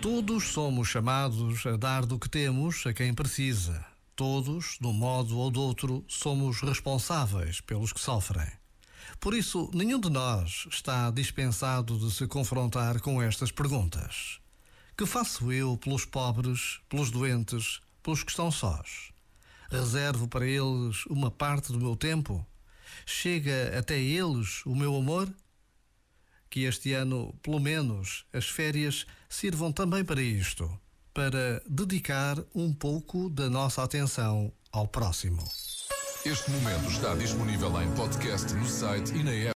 Todos somos chamados a dar do que temos a quem precisa. Todos, de um modo ou de outro, somos responsáveis pelos que sofrem. Por isso, nenhum de nós está dispensado de se confrontar com estas perguntas. Que faço eu pelos pobres, pelos doentes, pelos que estão sós? Reservo para eles uma parte do meu tempo? Chega até eles o meu amor? Que este ano, pelo menos, as férias sirvam também para isto para dedicar um pouco da nossa atenção ao próximo. Este momento está disponível em podcast no site e na app.